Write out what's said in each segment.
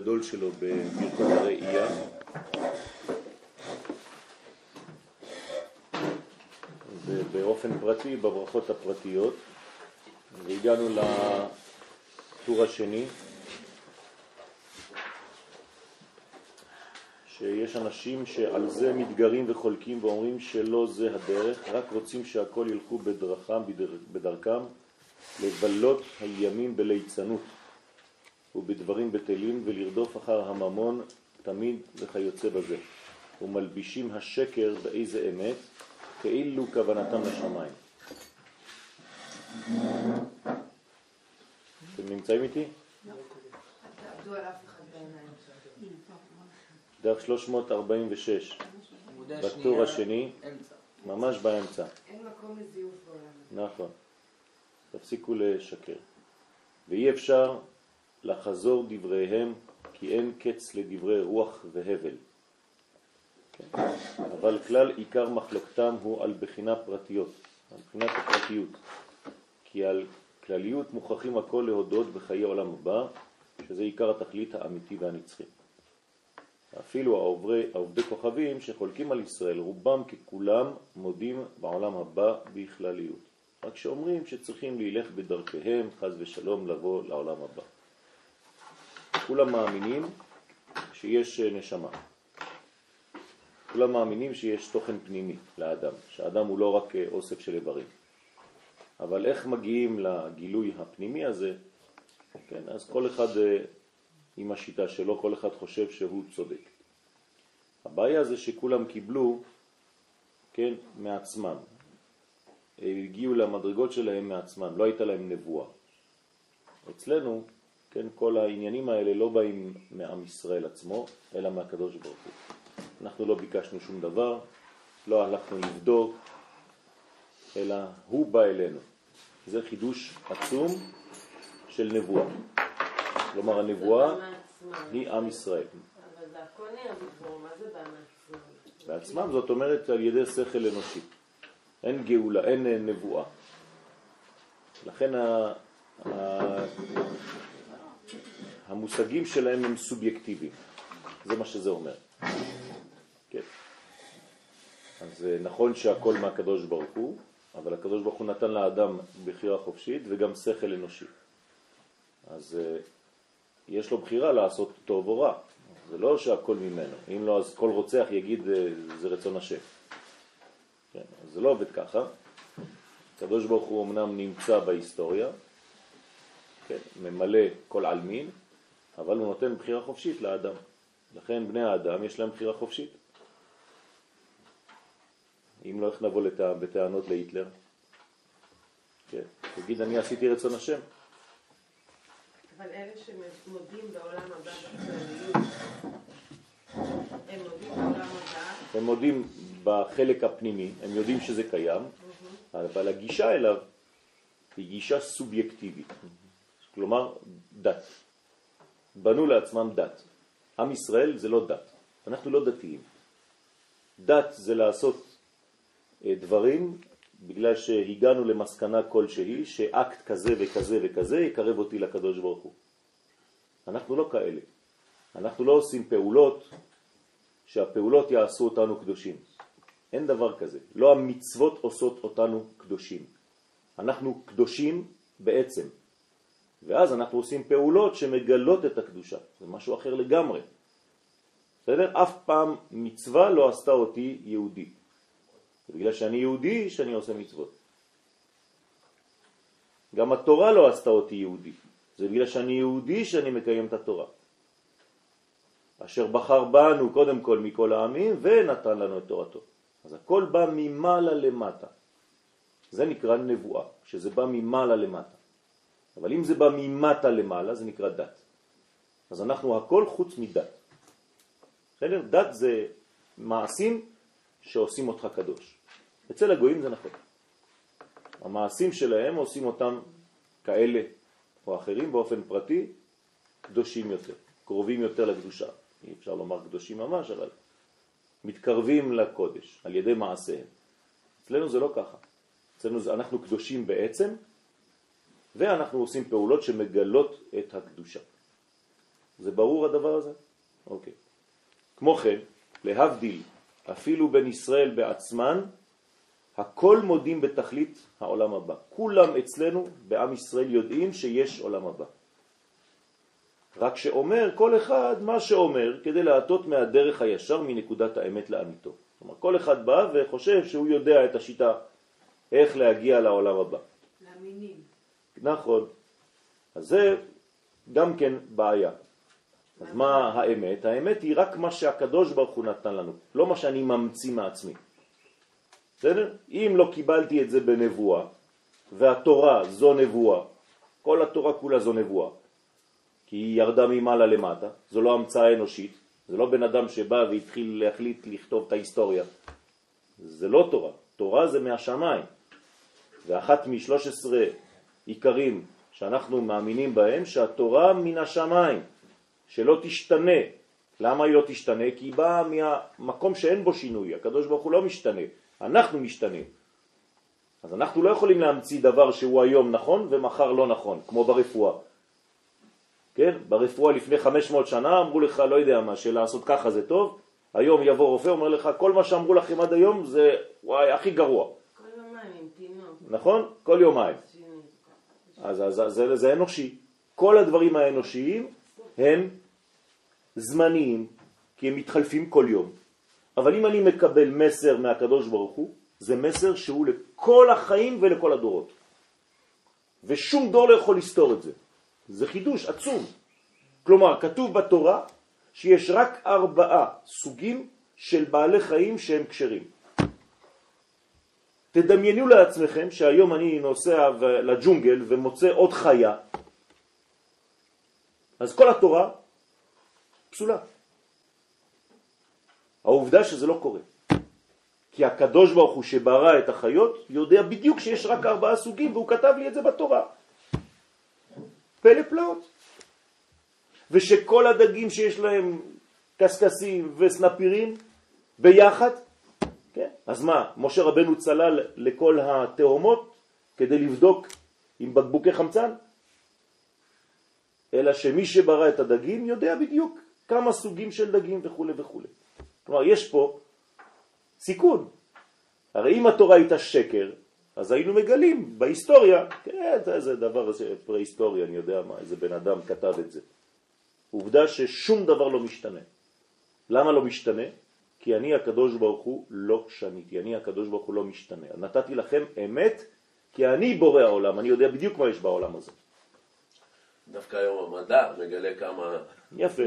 גדול שלו בברכות הראייה. ובאופן פרטי בברכות הפרטיות. והגענו לטור השני, שיש אנשים שעל זה מתגרים וחולקים ואומרים שלא זה הדרך, רק רוצים שהכל ילכו בדרכם, בדרכם, לבלות הימים בליצנות ובדברים בטלים ולרדוף אחר הממון תמיד וכיוצא בזה. ומלבישים השקר באיזה אמת, כאילו כוונתם לשמיים. אתם נמצאים איתי? דף 346, בטור השני, ממש באמצע. אין מקום לזיוף בעולם. נכון. תפסיקו לשקר. ואי אפשר לחזור דבריהם, כי אין קץ לדברי רוח והבל. כן. אבל כלל עיקר מחלוקתם הוא על בחינה פרטיות, על בחינת הפרטיות. כי על כלליות מוכרחים הכל להודות בחיי עולם הבא, שזה עיקר התכלית האמיתי והנצחי. אפילו העוברי, העובדי כוכבים שחולקים על ישראל, רובם ככולם מודים בעולם הבא בכלליות. רק שאומרים שצריכים להילך בדרכיהם, חז ושלום, לבוא לעולם הבא. כולם מאמינים שיש נשמה. כולם מאמינים שיש תוכן פנימי לאדם, שהאדם הוא לא רק אוסף של איברים. אבל איך מגיעים לגילוי הפנימי הזה, כן, אז כל אחד אה, עם השיטה שלו, כל אחד חושב שהוא צודק. הבעיה זה שכולם קיבלו, כן, מעצמם. הגיעו למדרגות שלהם מעצמם, לא הייתה להם נבואה. אצלנו, כן, כל העניינים האלה לא באים מעם ישראל עצמו, אלא מהקדוש ברוך הוא. אנחנו לא ביקשנו שום דבר, לא הלכנו לבדוק, אלא הוא בא אלינו. זה חידוש עצום של נבואה. כלומר, הנבואה היא עם ישראל. אבל זה הכל בדבור, מה זה בא מעצמם? בעצמם זאת אומרת על ידי שכל אנושי. אין גאולה, אין נבואה. לכן. ה... המושגים שלהם הם סובייקטיביים. זה מה שזה אומר. כן. אז נכון שהכל מהקדוש ברוך הוא, אבל הקדוש ברוך הוא נתן לאדם בחירה חופשית וגם שכל אנושי. אז uh, יש לו בחירה לעשות טוב או רע. זה לא שהכל ממנו. אם לא, אז כל רוצח יגיד uh, זה רצון השם. כן, זה לא עובד ככה. הקדוש ברוך הוא אמנם נמצא בהיסטוריה, כן, ממלא כל עלמין, אבל הוא נותן בחירה חופשית לאדם. לכן בני האדם יש להם בחירה חופשית. אם לא, איך נבוא לת... בטענות להיטלר? כן, תגיד, אני עשיתי רצון השם. אבל אלה שמודים בעולם הבא הם מודים בעולם הבא, הם מודים בחלק הפנימי, הם יודעים שזה קיים, אבל הגישה אליו היא גישה סובייקטיבית, כלומר דת. בנו לעצמם דת. עם ישראל זה לא דת, אנחנו לא דתיים. דת זה לעשות אה, דברים בגלל שהגענו למסקנה כלשהי שאקט כזה וכזה וכזה יקרב אותי לקדוש ברוך הוא. אנחנו לא כאלה. אנחנו לא עושים פעולות שהפעולות יעשו אותנו קדושים. אין דבר כזה. לא המצוות עושות אותנו קדושים. אנחנו קדושים בעצם. ואז אנחנו עושים פעולות שמגלות את הקדושה. זה משהו אחר לגמרי. בסדר? אף פעם מצווה לא עשתה אותי יהודי. זה בגלל שאני יהודי שאני עושה מצוות. גם התורה לא עשתה אותי יהודי. זה בגלל שאני יהודי שאני מקיים את התורה. אשר בחר בנו קודם כל מכל העמים ונתן לנו את תורתו. אז הכל בא ממעלה למטה. זה נקרא נבואה, שזה בא ממעלה למטה. אבל אם זה בא ממטה למעלה, זה נקרא דת. אז אנחנו הכל חוץ מדת. בסדר? דת זה מעשים שעושים אותך קדוש. אצל הגויים זה נכון. המעשים שלהם עושים אותם כאלה או אחרים באופן פרטי קדושים יותר, קרובים יותר לקדושה. אי אפשר לומר קדושים ממש, אבל מתקרבים לקודש על ידי מעשיהם. אצלנו זה לא ככה. אצלנו זה, אנחנו קדושים בעצם, ואנחנו עושים פעולות שמגלות את הקדושה. זה ברור הדבר הזה? אוקיי. כמו כן, להבדיל, אפילו בין ישראל בעצמן, הכל מודים בתכלית העולם הבא. כולם אצלנו בעם ישראל יודעים שיש עולם הבא. רק שאומר כל אחד מה שאומר כדי להטות מהדרך הישר מנקודת האמת לאמיתו. כלומר, כל אחד בא וחושב שהוא יודע את השיטה איך להגיע לעולם הבא. לאמינים. נכון. אז זה גם כן בעיה. אז מה האמת? האמת היא רק מה שהקדוש ברוך הוא נתן לנו, לא מה שאני ממציא מעצמי. בסדר? אם לא קיבלתי את זה בנבואה, והתורה זו נבואה, כל התורה כולה זו נבואה, כי היא ירדה ממעלה למטה, זו לא המצאה אנושית, זה לא בן אדם שבא והתחיל להחליט לכתוב את ההיסטוריה. זה לא תורה, תורה זה מהשמיים. ואחת משלוש עשרה עיקרים שאנחנו מאמינים בהם, שהתורה מן השמיים, שלא תשתנה. למה היא לא תשתנה? כי היא באה מהמקום שאין בו שינוי, הקדוש ברוך הוא לא משתנה, אנחנו משתנים. אז אנחנו לא יכולים להמציא דבר שהוא היום נכון ומחר לא נכון, כמו ברפואה. כן? ברפואה לפני 500 שנה אמרו לך, לא יודע מה, שלעשות ככה זה טוב, היום יבוא רופא, אומר לך, כל מה שאמרו לכם עד היום זה, וואי, הכי גרוע. כל יומיים עם תינוק. נכון? כל יומיים. אז, אז, אז זה, זה אנושי. כל הדברים האנושיים הם זמניים, כי הם מתחלפים כל יום. אבל אם אני מקבל מסר מהקדוש ברוך הוא, זה מסר שהוא לכל החיים ולכל הדורות. ושום דור לא יכול לסתור את זה. זה חידוש עצום. כלומר, כתוב בתורה שיש רק ארבעה סוגים של בעלי חיים שהם קשרים. תדמיינו לעצמכם שהיום אני נוסע לג'ונגל ומוצא עוד חיה, אז כל התורה פסולה. העובדה שזה לא קורה. כי הקדוש ברוך הוא שברא את החיות יודע בדיוק שיש רק ארבעה סוגים והוא כתב לי את זה בתורה. פלא פלאות. ושכל הדגים שיש להם קסקסים וסנפירים ביחד, כן? אז מה, משה רבנו צלל לכל התאומות כדי לבדוק עם בקבוקי חמצן? אלא שמי שברא את הדגים יודע בדיוק כמה סוגים של דגים וכו' וכו'. כלומר, יש פה סיכון. הרי אם התורה הייתה שקר, אז היינו מגלים בהיסטוריה, כן, זה דבר פרה-היסטוריה, אני יודע מה, איזה בן אדם כתב את זה. עובדה ששום דבר לא משתנה. למה לא משתנה? כי אני הקדוש ברוך הוא לא שניתי, אני הקדוש ברוך הוא לא משתנה. נתתי לכם אמת, כי אני בורא העולם, אני יודע בדיוק מה יש בעולם הזה. דווקא היום המדע מגלה כמה... יפה.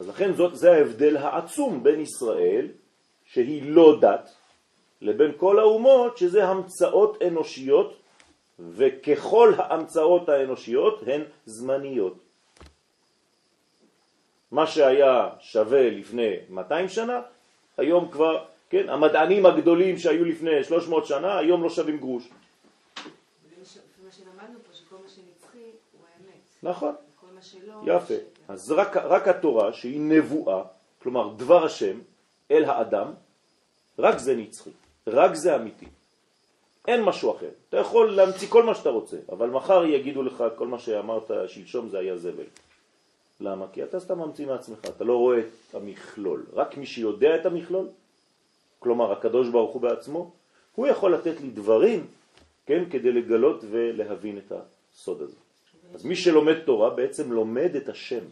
אז לכן זאת, זה ההבדל העצום בין ישראל, שהיא לא דת, לבין כל האומות, שזה המצאות אנושיות, וככל ההמצאות האנושיות הן זמניות. מה שהיה שווה לפני 200 שנה, היום כבר, כן, המדענים הגדולים שהיו לפני 300 שנה, היום לא שווים גרוש. מה שלמדנו פה, שכל מה שנצחי הוא האמת. נכון. יפה. אז רק, רק התורה שהיא נבואה, כלומר דבר השם אל האדם, רק זה נצחי, רק זה אמיתי. אין משהו אחר. אתה יכול להמציא כל מה שאתה רוצה, אבל מחר יגידו לך כל מה שאמרת שלשום זה היה זבל. למה? כי אתה סתם ממציא מעצמך, אתה לא רואה את המכלול. רק מי שיודע את המכלול, כלומר הקדוש ברוך הוא בעצמו, הוא יכול לתת לי דברים, כן, כדי לגלות ולהבין את הסוד הזה. אז מי שלומד תורה בעצם לומד את השם.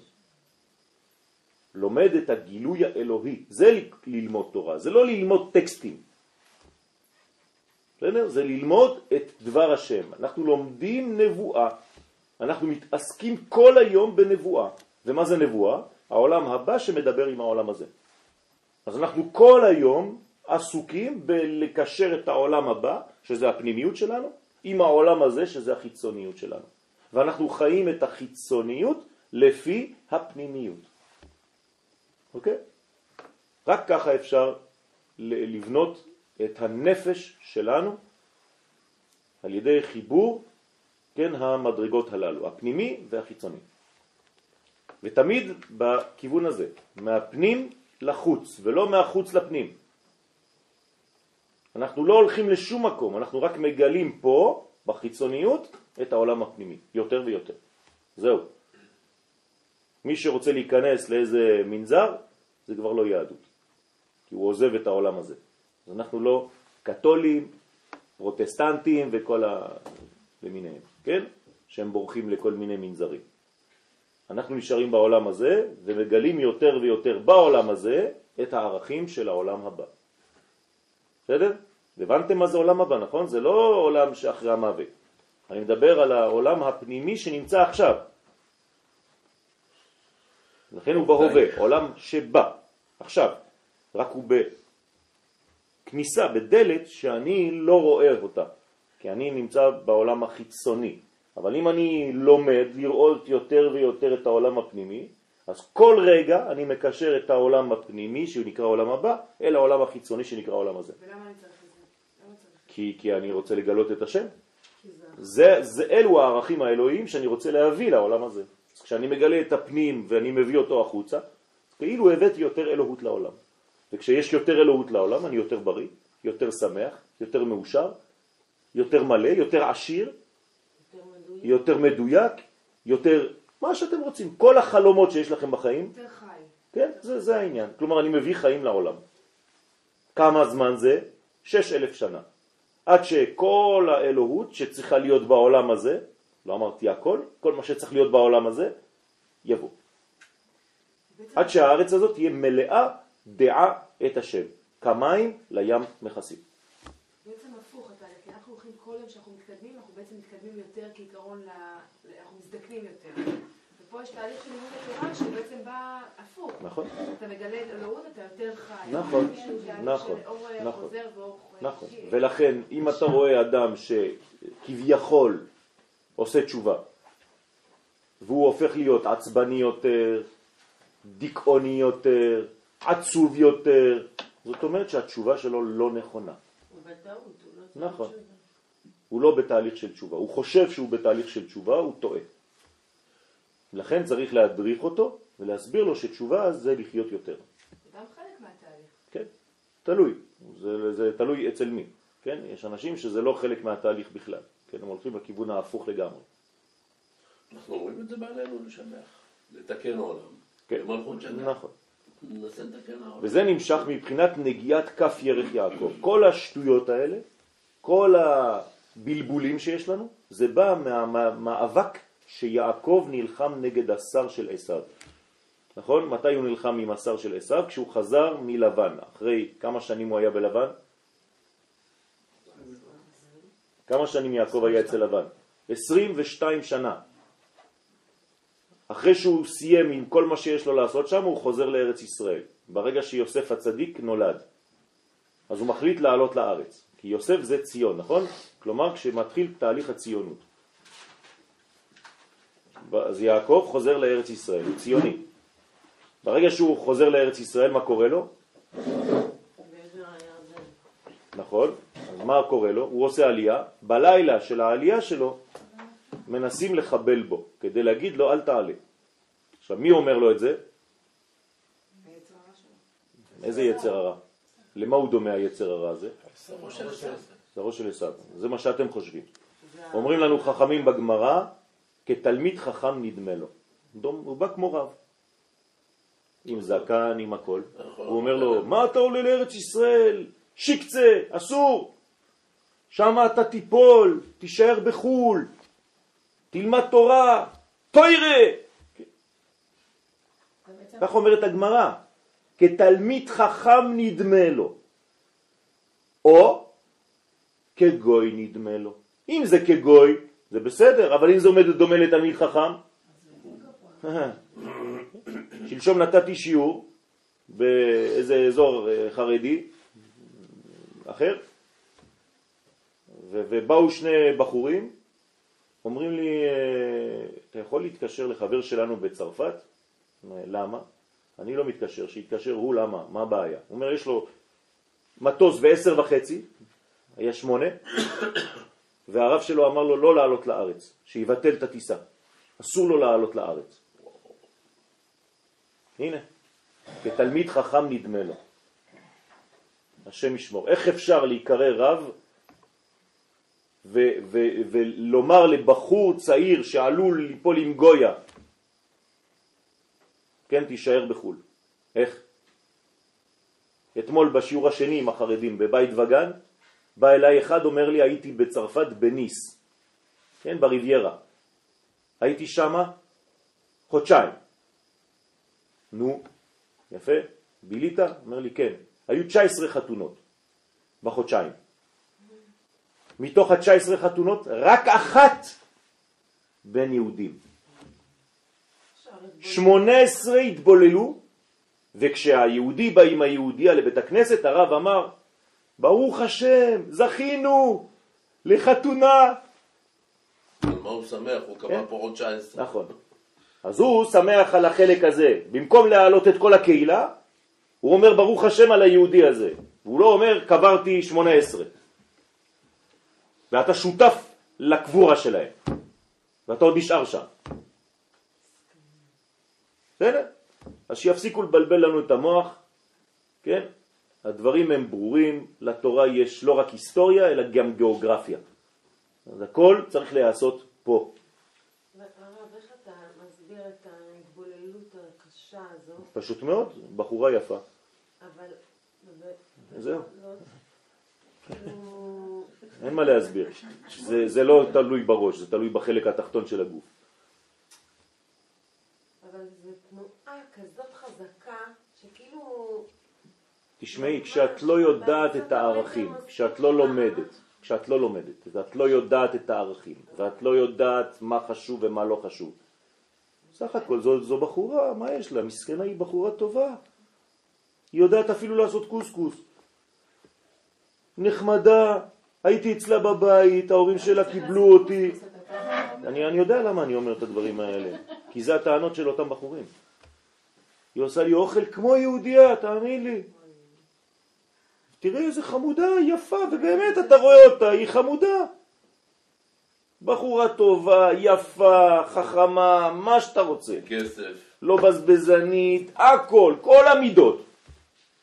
לומד את הגילוי האלוהי. זה ללמוד תורה, זה לא ללמוד טקסטים. בסדר? זה ללמוד את דבר השם. אנחנו לומדים נבואה. אנחנו מתעסקים כל היום בנבואה. ומה זה נבואה? העולם הבא שמדבר עם העולם הזה. אז אנחנו כל היום עסוקים בלקשר את העולם הבא, שזה הפנימיות שלנו, עם העולם הזה, שזה החיצוניות שלנו. ואנחנו חיים את החיצוניות לפי הפנימיות. אוקיי? רק ככה אפשר לבנות את הנפש שלנו על ידי חיבור, כן, המדרגות הללו, הפנימי והחיצוני. ותמיד בכיוון הזה, מהפנים לחוץ, ולא מהחוץ לפנים. אנחנו לא הולכים לשום מקום, אנחנו רק מגלים פה, בחיצוניות, את העולם הפנימי, יותר ויותר. זהו. מי שרוצה להיכנס לאיזה מנזר, זה כבר לא יהדות, כי הוא עוזב את העולם הזה. אז אנחנו לא קתולים, פרוטסטנטים וכל ה... למיניהם, כן? שהם בורחים לכל מיני מנזרים. אנחנו נשארים בעולם הזה ומגלים יותר ויותר בעולם הזה את הערכים של העולם הבא. בסדר? הבנתם מה זה עולם הבא, נכון? זה לא עולם שאחרי המוות. אני מדבר על העולם הפנימי שנמצא עכשיו. לכן הוא בהווה, עולם שבא, עכשיו, רק הוא בכניסה, בדלת, שאני לא רואה אותה, כי אני נמצא בעולם החיצוני. אבל אם אני לומד לראות יותר ויותר את העולם הפנימי, אז כל רגע אני מקשר את העולם הפנימי, שהוא נקרא עולם הבא, אל העולם החיצוני שנקרא העולם הזה. ולמה אני צריך את זה? כי, כי אני רוצה לגלות את השם. זה, זה, אלו הערכים האלוהיים שאני רוצה להביא לעולם הזה. אז כשאני מגלה את הפנים ואני מביא אותו החוצה, כאילו הבאתי יותר אלוהות לעולם. וכשיש יותר אלוהות לעולם, אני יותר בריא, יותר שמח, יותר מאושר, יותר מלא, יותר עשיר, יותר מדויק, יותר מה שאתם רוצים. כל החלומות שיש לכם בחיים, יותר חי. כן, זה, זה העניין. כלומר, אני מביא חיים לעולם. כמה זמן זה? שש אלף שנה. עד שכל האלוהות שצריכה להיות בעולם הזה, לא אמרתי הכל, כל מה שצריך להיות בעולם הזה, יבוא. עד שהארץ הזאת תהיה מלאה דעה את השם. כמים לים מכסים. בעצם הפוך התהליך, כי אנחנו הולכים כל יום שאנחנו מתקדמים, בעצם מתקדמים יותר כעיקרון, ל... אנחנו מזדקנים יותר. ופה יש תהליך של לימוד התורה שבעצם בא הפוך. נכון? אתה מגלה את אלוהות, אתה יותר חי. נכון, נכון, אור נכון. ואור נכון. ולכן, אם אתה רואה אדם שכביכול עושה תשובה, והוא הופך להיות עצבני יותר, דיכאוני יותר, עצוב יותר, זאת אומרת שהתשובה שלו לא נכונה. הוא בטעות, הוא לא צריך נכון. תשובה. הוא לא בתהליך של תשובה. הוא חושב שהוא בתהליך של תשובה, הוא טועה. לכן צריך להדריך אותו ולהסביר לו שתשובה זה לחיות יותר. זה גם חלק מהתהליך. כן, תלוי. זה, זה תלוי אצל מי. כן, יש אנשים שזה לא חלק מהתהליך בכלל. כן, הם הולכים לכיוון ההפוך לגמרי. אנחנו אומרים את זה בעלינו לשבח, לתקן עולם. כן, במלכות שנה. נכון. ננסה לתקן העולם. וזה נמשך מבחינת נגיעת כף ירך יעקב. כל השטויות האלה, כל הבלבולים שיש לנו, זה בא מהמאבק שיעקב נלחם נגד השר של עשיו. נכון? מתי הוא נלחם עם השר של עשיו? כשהוא חזר מלבן. אחרי כמה שנים הוא היה בלבן? כמה שנים יעקב היה אצל לבן? 22 שנה. אחרי שהוא סיים עם כל מה שיש לו לעשות שם, הוא חוזר לארץ ישראל. ברגע שיוסף הצדיק נולד. אז הוא מחליט לעלות לארץ. כי יוסף זה ציון, נכון? כלומר, כשמתחיל תהליך הציונות. אז יעקב חוזר לארץ ישראל, הוא ציוני. ברגע שהוא חוזר לארץ ישראל, מה קורה לו? נכון? אז מה קורה לו? הוא עושה עלייה, בלילה של העלייה שלו מנסים לחבל בו, כדי להגיד לו אל תעלה. עכשיו, מי אומר לו את זה? איזה יצר הרע? למה הוא דומה היצר הרע הזה? שרו של עשיו. זה מה שאתם חושבים. אומרים לנו חכמים בגמרא, כתלמיד חכם נדמה לו. דום, הוא בא כמו רב. עם זקן, עם הכל. נכון. הוא אומר לו, מה אתה עולה לארץ ישראל? שיקצה, אסור. שם אתה תיפול, תישאר בחול, תלמד תורה, תוירה. כך אומרת הגמרא, כתלמיד חכם נדמה לו, או כגוי נדמה לו. אם זה כגוי, זה בסדר, אבל אם זה עומד דומה לתלמיד חכם, שלשום נתתי שיעור באיזה אזור אה, חרדי אחר, ובאו שני בחורים, אומרים לי, אה, אתה יכול להתקשר לחבר שלנו בצרפת? למה? אני לא מתקשר, שיתקשר הוא, למה? מה הבעיה? הוא אומר, יש לו מטוס בעשר וחצי, היה שמונה, והרב שלו אמר לו לא לעלות לארץ, שיבטל את הטיסה. אסור לו לעלות לארץ. הנה, כתלמיד חכם נדמה לו. השם ישמור. איך אפשר להיקרא רב ולומר לבחור צעיר שעלול ליפול עם גויה, כן, תישאר בחו"ל. איך? אתמול בשיעור השני עם החרדים בבית וגן, בא אליי אחד, אומר לי, הייתי בצרפת בניס, כן, בריביירה. הייתי שמה חודשיים. נו, יפה, בילית? אומר לי, כן. היו 19 חתונות בחודשיים. מתוך ה-19 חתונות, רק אחת בין יהודים. 18 התבוללו, וכשהיהודי בא עם היהודיה לבית הכנסת, הרב אמר, ברוך השם, זכינו לחתונה. על מה הוא שמח? הוא קבע כן. פה עוד 19. נכון. אז הוא שמח על החלק הזה. במקום להעלות את כל הקהילה, הוא אומר ברוך השם על היהודי הזה. הוא לא אומר קברתי 18. ואתה שותף לקבורה שלהם. ואתה עוד נשאר שם. בסדר? אז שיפסיקו לבלבל לנו את המוח, כן? הדברים הם ברורים, לתורה יש לא רק היסטוריה, אלא גם גיאוגרפיה. אז הכל צריך להיעשות פה. הרב, איך אתה מסביר את ההתבוללות הקשה הזו, פשוט מאוד, בחורה יפה. אבל... זהו. לא-. אין מה להסביר. זה, זה לא תלוי בראש, זה תלוי בחלק התחתון של הגוף. אבל זו תנועה כזאת חזקה, שכאילו... תשמעי, כשאת לא יודעת את הערכים, כשאת לא לומדת, כשאת לא לומדת, ואת לא יודעת את הערכים, ואת לא יודעת מה חשוב ומה לא חשוב, סך הכל זו, זו בחורה, מה יש לה? מסכנה היא בחורה טובה. היא יודעת אפילו לעשות קוסקוס. נחמדה, הייתי אצלה בבית, ההורים שלה קיבלו אותי. אני, אני יודע למה אני אומר את הדברים האלה, כי זה הטענות של אותם בחורים. היא עושה לי אוכל כמו יהודייה, תאמין לי. תראה איזה חמודה, יפה, ובאמת אתה רואה אותה, היא חמודה. בחורה טובה, יפה, חכמה, מה שאתה רוצה. כסף. לא בזבזנית, הכל, כל המידות.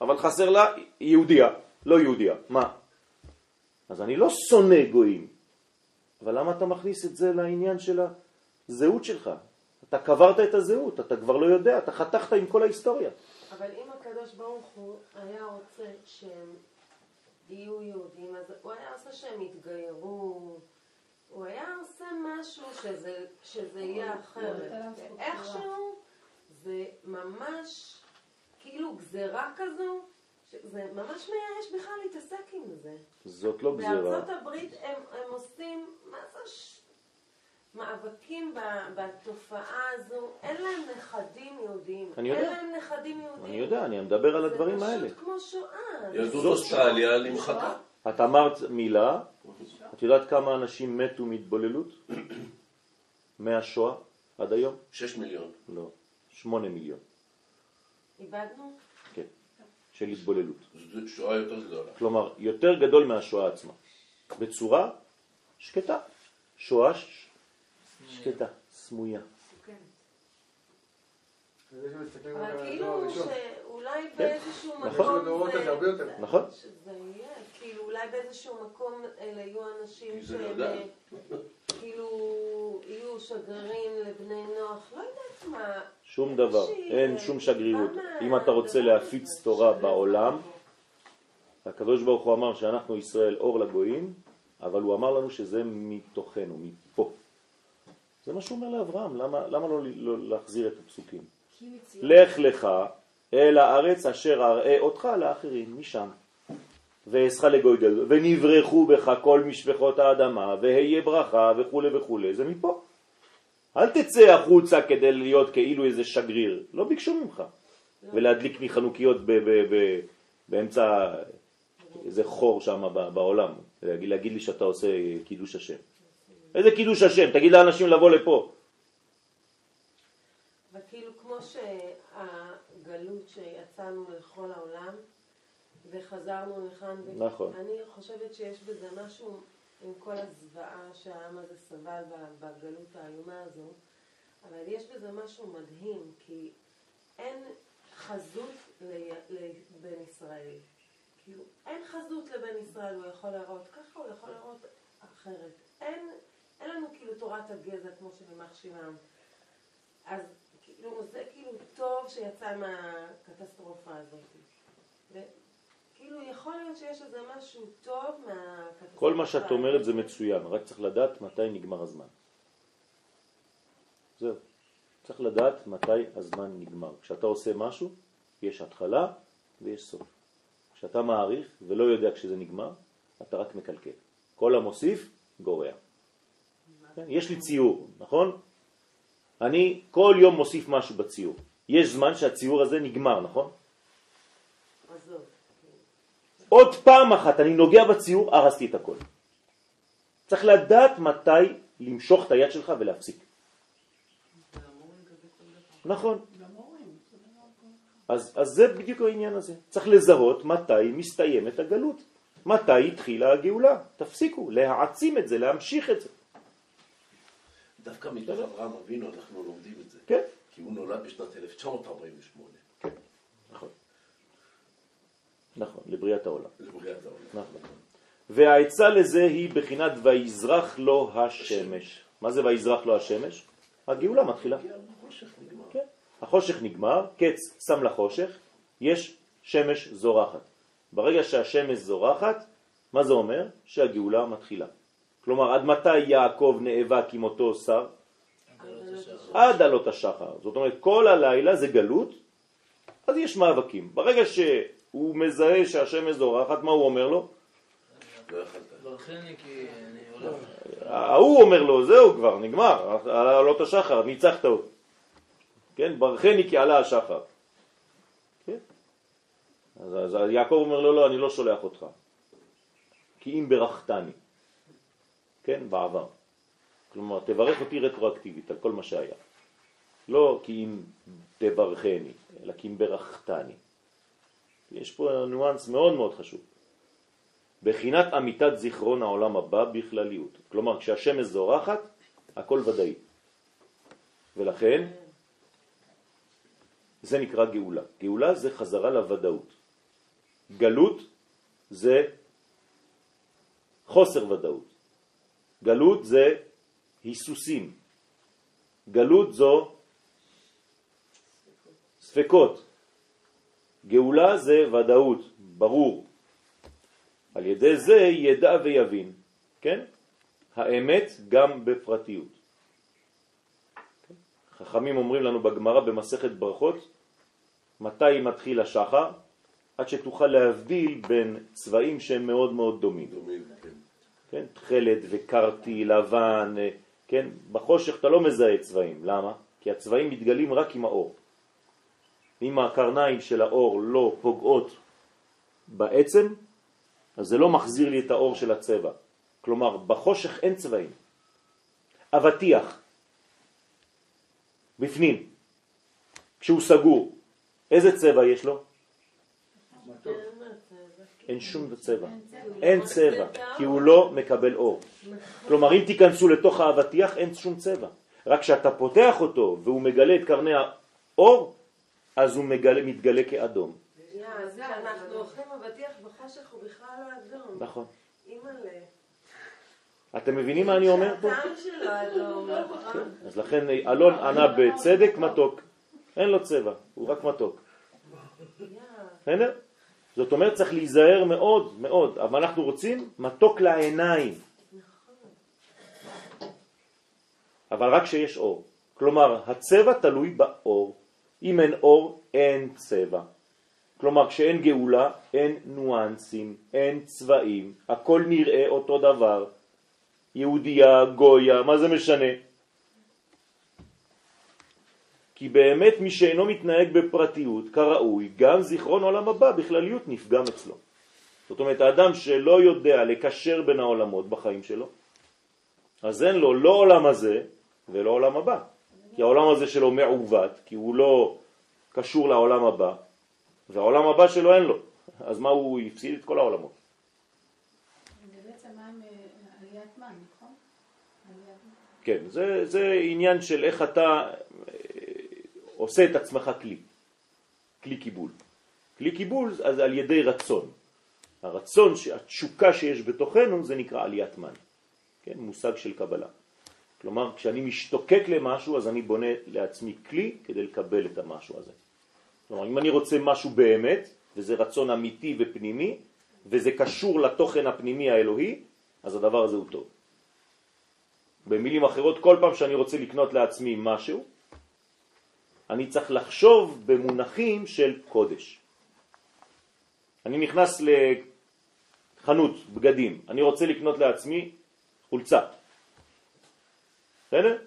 אבל חסר לה יהודייה, לא יהודייה. מה? אז אני לא שונא גויים, אבל למה אתה מכניס את זה לעניין של הזהות שלך? אתה קברת את הזהות, אתה כבר לא יודע, אתה חתכת עם כל ההיסטוריה. אבל אם הקדוש ברוך הוא היה רוצה שהם יהיו יהודים, אז הוא היה עושה שהם יתגיירו, הוא היה עושה משהו שזה, שזה יהיה אחרת. ואיכשהו זה ממש כאילו גזרה כזו, שזה ממש מייאש בכלל להתעסק עם זה. זאת לא גזירה. בארצות הברית הם, הם עושים, מה זה ש... מאבקים ב- בתופעה הזו, אין להם נכדים יהודים. אני יודע. אין להם נכדים יהודים. אני יודע, אני מדבר על הדברים האלה. זה פשוט כמו שואה. יהדות אוסטרליה נמחקה. את אמרת מילה, את יודעת כמה אנשים מתו מהתבוללות? מהשואה עד היום? 6 מיליון. לא, שמונה מיליון, איבדנו? כן, של התבוללות. זו שואה יותר גדולה. כלומר, יותר גדול מהשואה עצמה. בצורה שקטה. שואה. שקטה, סמויה. כן. זה אבל כאילו. שאולי כן. באיזשהו נכון. מקום יותר. נכון. שזה יהיה, כאילו אולי באיזשהו מקום אלה יהיו אנשים זה שהם. אה, כאילו יהיו שגרירים לבני נוח, לא יודעת מה. שום דבר, אין אה, שום שגרירות. טיפה אם אתה רוצה להפיץ תורה בעולם, הקדוש ברוך הוא אמר שאנחנו ישראל אור לגויים, אבל הוא אמר לנו שזה מתוכנו, מפה. זה מה שהוא אומר לאברהם, למה, למה לא, לא להחזיר את הפסוקים? לך לך אל הארץ אשר אראה אותך לאחרים, משם. ואעשך לגוי גדול, ונברחו בך כל משפחות האדמה, והיה ברכה וכו' וכו', זה מפה. אל תצא החוצה כדי להיות כאילו איזה שגריר, לא ביקשו ממך. ולהדליק לי חנוכיות ב- ב- ב- באמצע איזה חור שם בעולם, להגיד, להגיד לי שאתה עושה קידוש השם. איזה קידוש השם? תגיד לאנשים לבוא לפה. וכאילו כמו שהגלות שיצאנו לכל העולם וחזרנו לכאן, נכון. אני חושבת שיש בזה משהו עם כל הזוועה שהעם הזה סבל בגלות האיומה הזו, אבל יש בזה משהו מדהים, כי אין חזות לבן ישראל. כאילו, אין חזות לבן ישראל, הוא יכול להראות ככה, הוא יכול להראות אחרת. אין, אין לנו כאילו תורת הגזע כמו שבמח שמם. אז כאילו, זה כאילו טוב שיצא מהקטסטרופה הזאת. כאילו, יכול להיות שיש איזה משהו טוב מהקטסטרופה כל מה שאת אומרת. זה מצוין, רק צריך לדעת מתי נגמר הזמן. זהו. צריך לדעת מתי הזמן נגמר. כשאתה עושה משהו, יש התחלה ויש סוף. כשאתה מעריך ולא יודע כשזה נגמר, אתה רק מקלקל. כל המוסיף גורע. כן? יש לי ציור, נכון? אני כל יום מוסיף משהו בציור. יש זמן שהציור הזה נגמר, נכון? עוד פעם אחת אני נוגע בציור, הרסתי את הכל. צריך לדעת מתי למשוך את היד שלך ולהפסיק. נכון. אז, אז זה בדיוק העניין הזה. צריך לזהות מתי מסתיימת הגלות. מתי התחילה הגאולה. תפסיקו להעצים את זה, להמשיך את זה. דווקא מתוך אברהם אבינו אנחנו לומדים את זה. כן, כי הוא נולד בשנת 1948, נכון. נכון, לבריאת העולם. לבריאת העולם. נכון. והעצה לזה היא בחינת ויזרח לו השמש. מה זה ויזרח לו השמש? הגאולה מתחילה. כן. החושך נגמר, קץ שם לחושך, יש שמש זורחת. ברגע שהשמש זורחת, מה זה אומר? שהגאולה מתחילה. כלומר, עד מתי יעקב נאבק עם אותו שר? עד עלות השחר. זאת אומרת, כל הלילה זה גלות, אז יש מאבקים. ברגע שהוא מזהה שהשמש זורחת, מה הוא אומר לו? ההוא אומר לו, זהו כבר, נגמר, על עלות השחר, ניצחת אותו. כן, ברכני כי עלה השחר. כן? אז, אז יעקב אומר לו, לא, אני לא שולח אותך. כי אם ברכתני. כן, בעבר. כלומר, תברך אותי רטרואקטיבית על כל מה שהיה. לא כי אם תברכני, אלא כי אם ברכתני. יש פה ניואנס מאוד מאוד חשוב. בחינת אמיתת זיכרון העולם הבא בכלליות. כלומר, כשהשמש זורחת, הכל ודאי. ולכן, זה נקרא גאולה. גאולה זה חזרה לוודאות. גלות זה חוסר ודאות. גלות זה היסוסים. גלות זו ספקות. גאולה זה ודאות, ברור. על ידי זה ידע ויבין, כן? האמת גם בפרטיות. חכמים אומרים לנו בגמרא במסכת ברכות, מתי מתחיל השחר? עד שתוכל להבדיל בין צבעים שהם מאוד מאוד דומים. דומים, כן. כן? תכלת וקרתי, לבן, אה, כן? בחושך אתה לא מזהה צבעים. למה? כי הצבעים מתגלים רק עם האור. אם הקרניים של האור לא פוגעות בעצם, אז זה לא מחזיר לי את האור של הצבע. כלומר, בחושך אין צבעים. אבטיח, בפנים, כשהוא סגור, איזה צבע יש לו? אין שום צבע. אין צבע, כי הוא לא מקבל אור. כלומר, אם תיכנסו לתוך האבטיח, אין שום צבע. רק כשאתה פותח אותו והוא מגלה את קרני האור, אז הוא מגלה, מתגלה כאדום. כשאנחנו אוכלים אבטיח בחושך הוא בכלל לא אדום. נכון. אתם מבינים מה אני אומר פה? אדום, נכון? אז לכן אלון ענה בצדק מתוק. אין לו צבע, הוא רק מתוק. בסדר? זאת אומרת צריך להיזהר מאוד מאוד, אבל אנחנו רוצים מתוק לעיניים. אבל רק כשיש אור. כלומר, הצבע תלוי באור. אם אין אור, אין צבע. כלומר, כשאין גאולה, אין ניואנסים, אין צבעים, הכל נראה אותו דבר. יהודייה, גויה, מה זה משנה? כי באמת מי שאינו מתנהג בפרטיות כראוי, גם זיכרון עולם הבא בכלליות נפגם אצלו. זאת אומרת, האדם שלא יודע לקשר בין העולמות בחיים שלו, אז אין לו לא עולם הזה ולא עולם הבא. כי העולם הזה שלו מעוות, כי הוא לא קשור לעולם הבא, והעולם הבא שלו אין לו. אז מה, הוא הפסיד את כל העולמות. אה, נכון? כן, זה, זה עניין של איך אתה עושה את עצמך כלי, כלי קיבול. כלי קיבול אז על ידי רצון. הרצון, התשוקה שיש בתוכנו זה נקרא עליית מן, כן, מושג של קבלה. כלומר, כשאני משתוקק למשהו, אז אני בונה לעצמי כלי כדי לקבל את המשהו הזה. כלומר, אם אני רוצה משהו באמת, וזה רצון אמיתי ופנימי, וזה קשור לתוכן הפנימי האלוהי, אז הדבר הזה הוא טוב. במילים אחרות, כל פעם שאני רוצה לקנות לעצמי משהו, אני צריך לחשוב במונחים של קודש. אני נכנס לחנות בגדים, אני רוצה לקנות לעצמי חולצה. בסדר?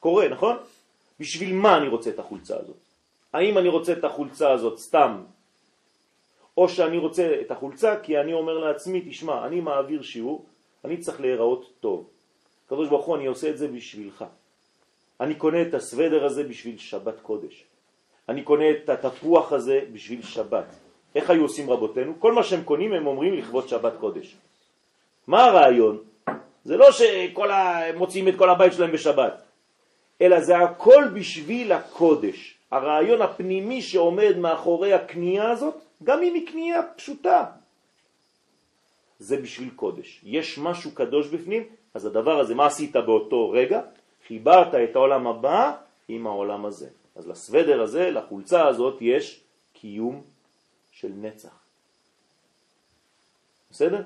קורה, נכון? בשביל מה אני רוצה את החולצה הזאת? האם אני רוצה את החולצה הזאת סתם, או שאני רוצה את החולצה כי אני אומר לעצמי, תשמע, אני מעביר שיעור, אני צריך להיראות טוב. קדוש ברוך הוא, אני עושה את זה בשבילך. אני קונה את הסוודר הזה בשביל שבת קודש. אני קונה את התפוח הזה בשביל שבת. איך היו עושים רבותינו? כל מה שהם קונים הם אומרים לכבוד שבת קודש. מה הרעיון? זה לא שהם מוציאים את כל הבית שלהם בשבת, אלא זה הכל בשביל הקודש. הרעיון הפנימי שעומד מאחורי הקנייה הזאת, גם אם היא קנייה פשוטה, זה בשביל קודש. יש משהו קדוש בפנים, אז הדבר הזה, מה עשית באותו רגע? חיברת את העולם הבא עם העולם הזה. אז לסוודר הזה, לחולצה הזאת, יש קיום של נצח. בסדר?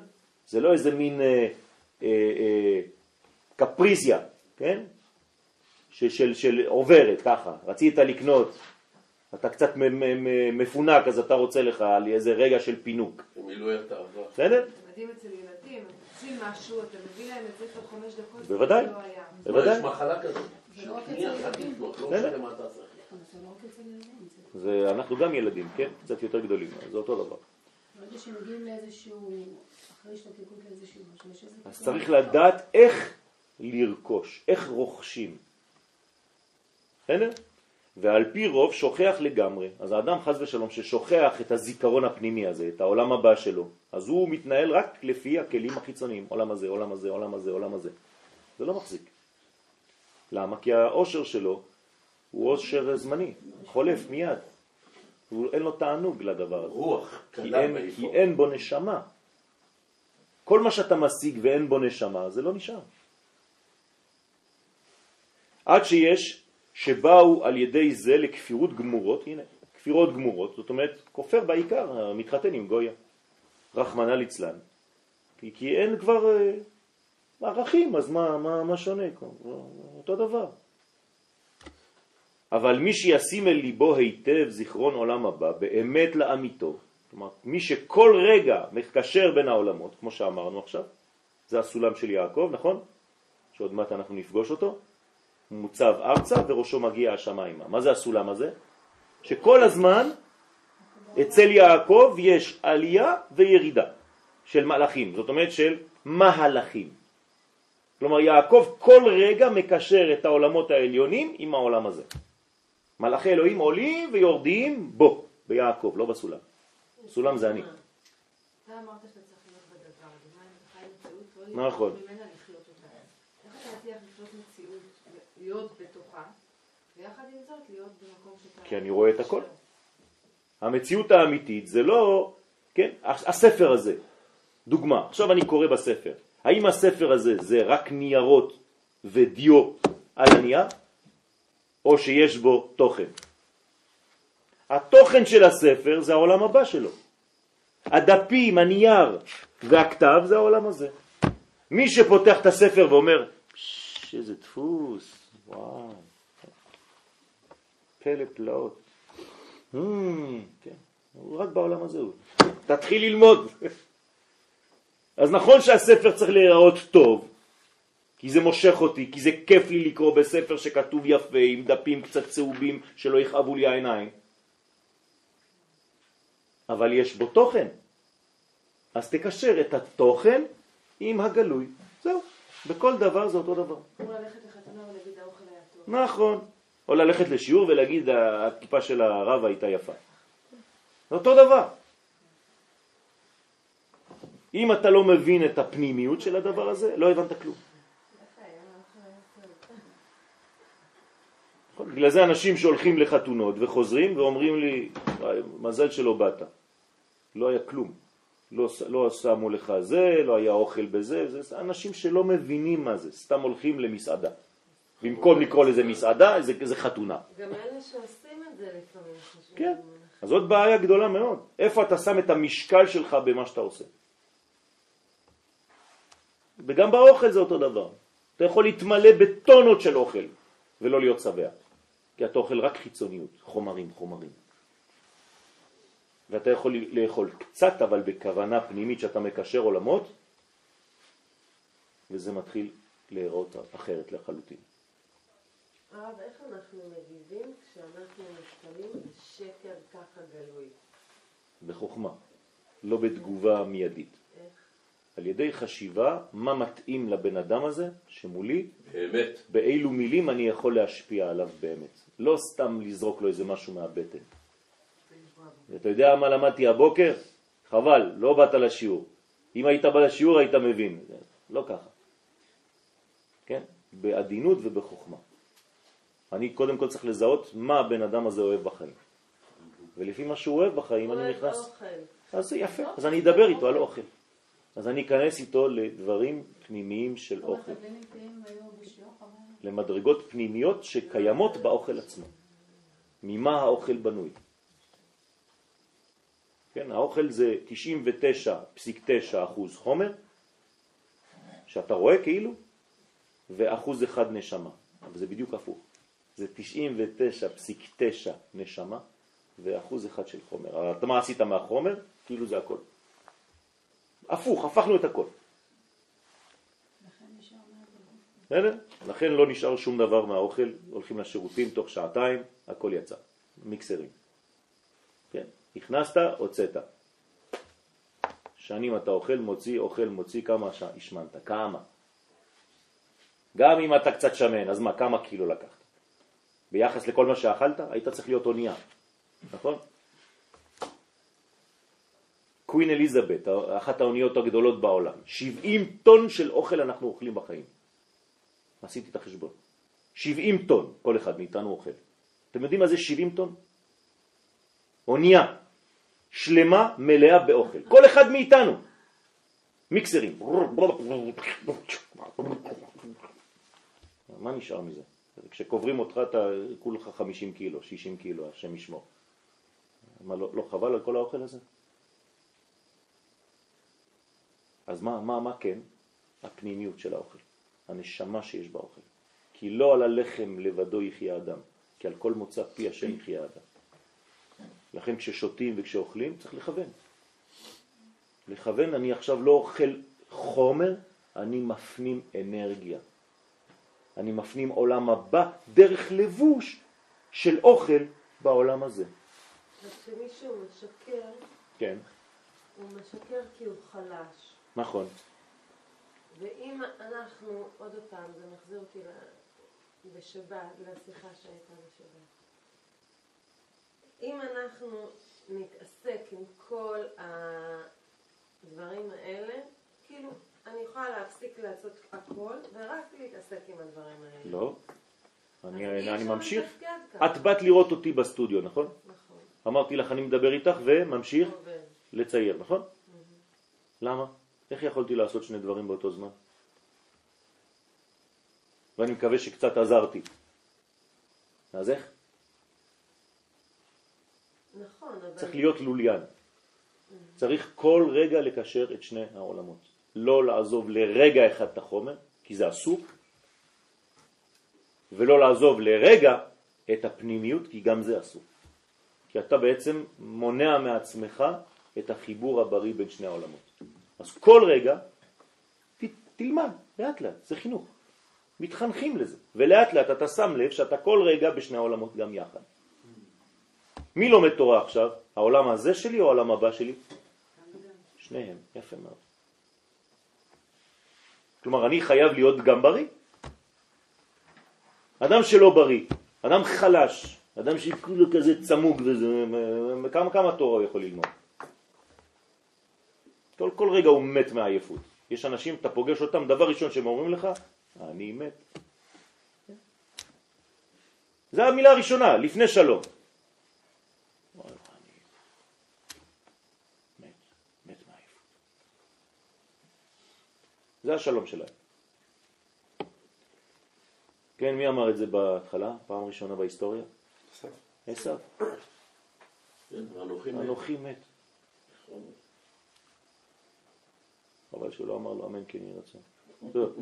זה לא איזה מין אה, אה, אה, קפריזיה, כן? של, של, של עוברת ככה, רצית לקנות, אתה קצת מפונק אז אתה רוצה לך על איזה רגע של פינוק. מילוי התאווה. בסדר? מדהים אצל ילדים, משהו, אתה מביא להם את זה תוך חמש דקות, בוודאי. זה לא היה. בוודאי. יש מחלה כזאת. זה לא לא זה לא רק אצל ילדים, זה זה, אנחנו גם ילדים, כן? קצת יותר גדולים, זה אותו דבר. ברגע שמגיעים לאיזשהו, אחרי השתתקות לאיזשהו משהו. אז צריך לדעת איך לרכוש, איך רוכשים. בסדר? ועל פי רוב שוכח לגמרי. אז האדם חז ושלום ששוכח את הזיכרון הפנימי הזה, את העולם הבא שלו, אז הוא מתנהל רק לפי הכלים החיצוניים, עולם הזה, עולם הזה, עולם הזה, עולם הזה. זה לא מחזיק. למה? כי העושר שלו הוא עושר זמני, חולף מיד. הוא, אין לו תענוג לדבר הזה. רוח כי אין. כי אין בו נשמה. כל מה שאתה משיג ואין בו נשמה, זה לא נשאר. עד שיש שבאו על ידי זה לכפירות גמורות, הנה, כפירות גמורות, זאת אומרת, כופר בעיקר, מתחתן עם גויה, רחמנא ליצלן, כי, כי אין כבר אה, ערכים, אז מה, מה, מה שונה? אותו דבר. אבל מי שישים אל ליבו היטב זיכרון עולם הבא, באמת לאמיתו, כלומר, מי שכל רגע מקשר בין העולמות, כמו שאמרנו עכשיו, זה הסולם של יעקב, נכון? שעוד מעט אנחנו נפגוש אותו, הוא מוצב ארצה וראשו מגיע השמיימה. מה זה הסולם הזה? שכל הזמן אצל יעקב יש עלייה וירידה של מלאכים, זאת אומרת של מהלכים. כלומר יעקב כל רגע מקשר את העולמות העליונים עם העולם הזה. מלאכי אלוהים עולים ויורדים בו, ביעקב, לא בסולם. סולם זה אני. אתה אמרת שאתה צריך להיות בדבר, דוגמה אם אתה חי מציאות, נכון. כי אני רואה את הכל. המציאות האמיתית זה לא, כן, הספר הזה, דוגמה, עכשיו אני קורא בספר, האם הספר הזה זה רק ניירות ודיו על הנייר, או שיש בו תוכן? התוכן של הספר זה העולם הבא שלו. הדפים, הנייר והכתב זה העולם הזה. מי שפותח את הספר ואומר, "ש, איזה דפוס, וואו, פלא פלאות. Hmm, כן, הוא רק בעולם הזה הוא. תתחיל ללמוד. אז נכון שהספר צריך להיראות טוב, כי זה מושך אותי, כי זה כיף לי לקרוא בספר שכתוב יפה, עם דפים קצת צהובים שלא יכאבו לי העיניים. אבל יש בו תוכן. אז תקשר את התוכן עם הגלוי. זהו, בכל דבר זה אותו דבר. נכון. או ללכת לשיעור ולהגיד הכיפה של הרב הייתה יפה. זה אותו דבר. אם אתה לא מבין את הפנימיות של הדבר הזה, לא הבנת כלום. נכון? בגלל זה אנשים שהולכים לחתונות וחוזרים ואומרים לי, "וואי, מזל שלא באת. לא היה כלום. לא, לא שמו לך זה, לא היה אוכל בזה, זה אנשים שלא מבינים מה זה, סתם הולכים למסעדה. במקום לקרוא לזה מסעדה, זה, זה חתונה. גם אלה שעושים את זה לפעמים. כן. אז זאת בעיה גדולה מאוד. איפה אתה שם את המשקל שלך במה שאתה עושה? וגם באוכל זה אותו דבר. אתה יכול להתמלא בטונות של אוכל ולא להיות שבע. כי אתה אוכל רק חיצוניות, חומרים, חומרים. ואתה יכול לאכול קצת, אבל בכוונה פנימית שאתה מקשר עולמות, וזה מתחיל להיראות אחרת לחלוטין. הרב, איך אנחנו מגיבים כשאנחנו נתקלים בשקר ככה גלוי? בחוכמה, לא בתגובה מיידית. איך? על ידי חשיבה מה מתאים לבן אדם הזה שמולי, באמת. באילו מילים אני יכול להשפיע עליו באמת. לא סתם לזרוק לו איזה משהו מהבטן. אתה יודע מה למדתי הבוקר? חבל, לא באת לשיעור. אם היית בא לשיעור היית מבין. לא ככה. כן? בעדינות ובחוכמה. אני קודם כל צריך לזהות מה הבן אדם הזה אוהב בחיים. ולפי מה שהוא אוהב בחיים אני נכנס... אז זה יפה, אז אני אדבר איתו על אוכל. אז אני אכנס איתו לדברים פנימיים של אוכל, למדרגות פנימיות שקיימות באוכל עצמו. ממה האוכל בנוי? כן, האוכל זה 99.9 אחוז חומר, שאתה רואה כאילו, ואחוז אחד נשמה. אבל זה בדיוק הפוך. זה 99.9 נשמה ואחוז אחד של חומר. אתה מה עשית מהחומר? כאילו זה הכל. הפוך, הפכנו את הכל. בסדר? לכן לא נשאר שום דבר מהאוכל, הולכים לשירותים תוך שעתיים, הכל יצא. מיקסרים. כן? הכנסת, הוצאת. שנים אתה אוכל, מוציא, אוכל, מוציא, כמה השמנת? כמה? גם אם אתה קצת שמן, אז מה, כמה קילו לקחת? ביחס לכל מה שאכלת, היית צריך להיות אונייה, נכון? קווין אליזבת, אחת האוניות הגדולות בעולם, 70 טון של אוכל אנחנו אוכלים בחיים. עשיתי את החשבון. 70 טון, כל אחד מאיתנו אוכל. אתם יודעים מה זה 70 טון? אונייה שלמה מלאה באוכל. כל אחד מאיתנו. מיקסרים. מה נשאר מזה? כשקוברים אותך אתה כולך 50 קילו, 60 קילו, השם ישמור. מה, לא, לא חבל על כל האוכל הזה? אז מה, מה, מה כן? הפנימיות של האוכל, הנשמה שיש באוכל. כי לא על הלחם לבדו יחיה אדם, כי על כל מוצא פי השם יחיה אדם. לכן כששותים וכשאוכלים צריך לכוון. לכוון, אני עכשיו לא אוכל חומר, אני מפנים אנרגיה. אני מפנים עולם הבא דרך לבוש של אוכל בעולם הזה. אז כשמישהו משקר, כן, הוא משקר כי הוא חלש. נכון. ואם אנחנו, עוד פעם, זה מחזיר אותי בשבת, לשיחה שהייתה בשבת. אם אנחנו נתעסק עם כל הדברים האלה, כאילו, אני יכולה להפסיק לעשות הכל ורק להתעסק עם הדברים האלה. לא. אני, אני ממשיך. את באת לראות אותי בסטודיו, נכון? נכון. אמרתי לך, אני מדבר איתך וממשיך. לצייר, נכון? למה? איך יכולתי לעשות שני דברים באותו זמן? ואני מקווה שקצת עזרתי. אז איך? נכון, אבל... צריך להיות לוליין. צריך כל רגע לקשר את שני העולמות. לא לעזוב לרגע אחד את החומר, כי זה אסור, ולא לעזוב לרגע את הפנימיות, כי גם זה אסור. כי אתה בעצם מונע מעצמך את החיבור הבריא בין שני העולמות. אז כל רגע ת, תלמד, לאט לאט, זה חינוך. מתחנכים לזה, ולאט לאט אתה שם לב שאתה כל רגע בשני העולמות גם יחד. מי לומד תורה עכשיו? העולם הזה שלי או העולם הבא שלי? שניהם, יפה מאוד. כלומר, אני חייב להיות גם בריא. אדם שלא בריא, אדם חלש, אדם שכולו כזה צמוג וזה, כמה, כמה תורה יכול ללמוד? כל, כל רגע הוא מת מעייפות. יש אנשים, אתה פוגש אותם, דבר ראשון שהם אומרים לך, אני מת. זה המילה הראשונה, לפני שלום. וואי, אני מת, מת מעייפות. זה השלום שלהם. כן, מי אמר את זה בהתחלה? פעם ראשונה בהיסטוריה? עשיו. כן, אנוכי מת. מת. חבל שהוא לא אמר לו אמן כן יהי רצון. טוב.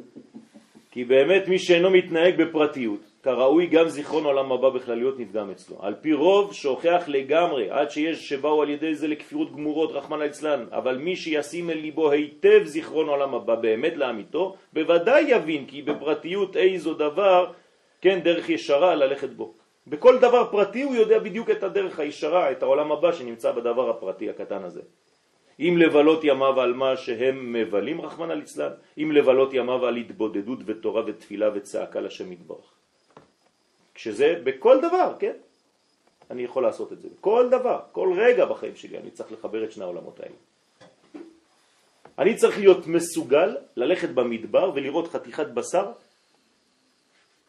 כי באמת מי שאינו מתנהג בפרטיות, כראוי גם זיכרון עולם הבא בכלליות נפגם אצלו. על פי רוב שוכח לגמרי, עד שיש שבאו על ידי זה לכפירות גמורות, רחמן ליצלן. אבל מי שישים אל ליבו היטב זיכרון עולם הבא באמת לאמיתו, בוודאי יבין כי בפרטיות איזו דבר, כן, דרך ישרה ללכת בו. בכל דבר פרטי הוא יודע בדיוק את הדרך הישרה, את העולם הבא שנמצא בדבר הפרטי הקטן הזה. אם לבלות ימיו על מה שהם מבלים, רחמנא ליצלן, אם לבלות ימיו על התבודדות ותורה ותפילה וצעקה לשם יתברך. כשזה בכל דבר, כן? אני יכול לעשות את זה. כל דבר, כל רגע בחיים שלי אני צריך לחבר את שני העולמות האלה. אני צריך להיות מסוגל ללכת במדבר ולראות חתיכת בשר,